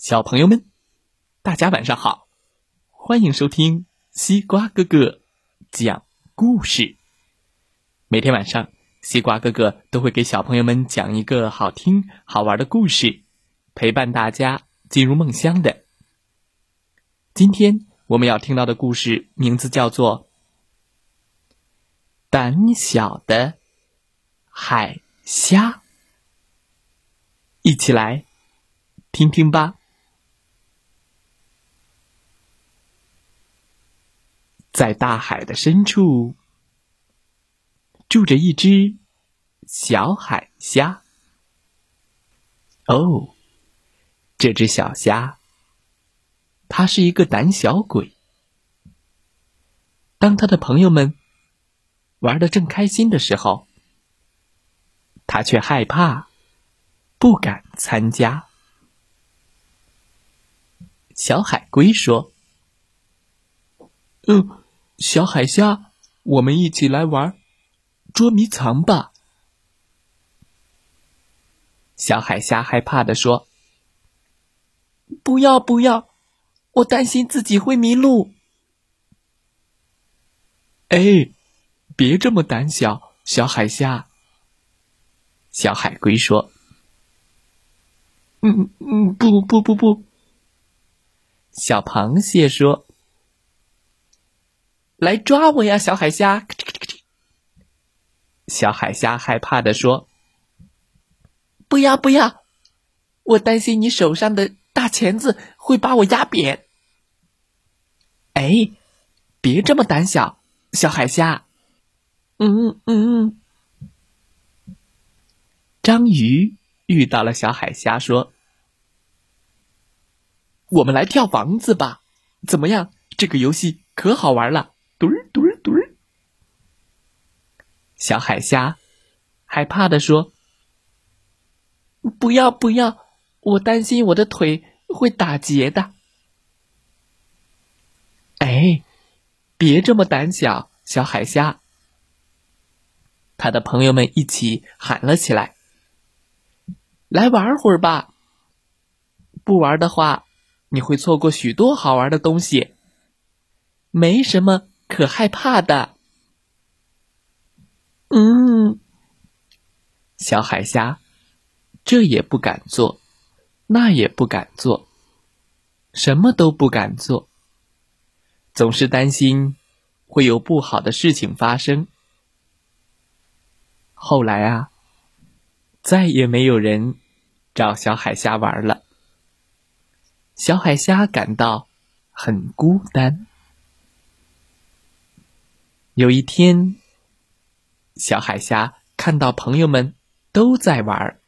小朋友们，大家晚上好！欢迎收听西瓜哥哥讲故事。每天晚上，西瓜哥哥都会给小朋友们讲一个好听、好玩的故事，陪伴大家进入梦乡的。今天我们要听到的故事名字叫做《胆小的海虾》，一起来听听吧。在大海的深处，住着一只小海虾。哦，这只小虾，它是一个胆小鬼。当他的朋友们玩的正开心的时候，他却害怕，不敢参加。小海龟说：“嗯。”小海虾，我们一起来玩捉迷藏吧。小海虾害怕的说：“不要不要，我担心自己会迷路。”哎，别这么胆小，小海虾。小海龟说：“嗯嗯，不不不不。”小螃蟹说。来抓我呀，小海虾！小海虾害怕的说：“不要不要，我担心你手上的大钳子会把我压扁。”哎，别这么胆小，小海虾。嗯嗯嗯。章鱼遇到了小海虾，说：“我们来跳房子吧，怎么样？这个游戏可好玩了。”嘟儿嘟儿嘟儿，小海虾害怕的说：“不要不要，我担心我的腿会打结的。”哎，别这么胆小，小海虾。他的朋友们一起喊了起来：“来玩会儿吧！不玩的话，你会错过许多好玩的东西。没什么。”可害怕的，嗯，小海虾，这也不敢做，那也不敢做，什么都不敢做，总是担心会有不好的事情发生。后来啊，再也没有人找小海虾玩了，小海虾感到很孤单。有一天，小海虾看到朋友们都在玩，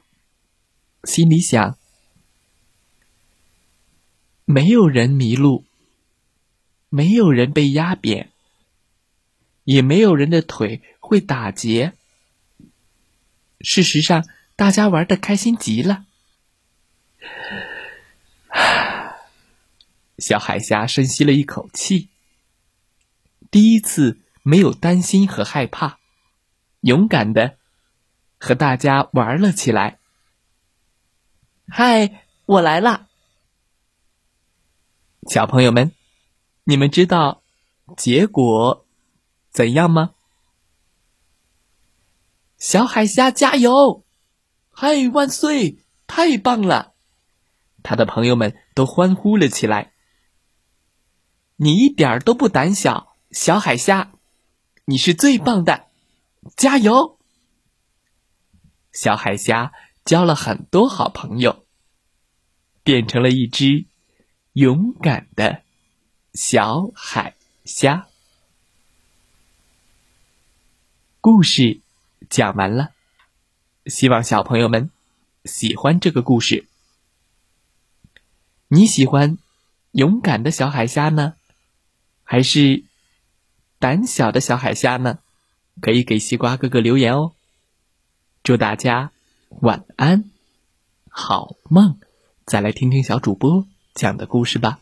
心里想：没有人迷路，没有人被压扁，也没有人的腿会打结。事实上，大家玩的开心极了。小海虾深吸了一口气，第一次。没有担心和害怕，勇敢的和大家玩了起来。嗨，我来啦！小朋友们，你们知道结果怎样吗？小海虾加油！嗨，万岁！太棒了！他的朋友们都欢呼了起来。你一点都不胆小，小海虾。你是最棒的，加油！小海虾交了很多好朋友，变成了一只勇敢的小海虾。故事讲完了，希望小朋友们喜欢这个故事。你喜欢勇敢的小海虾呢，还是？胆小的小海虾呢，可以给西瓜哥哥留言哦。祝大家晚安，好梦。再来听听小主播讲的故事吧。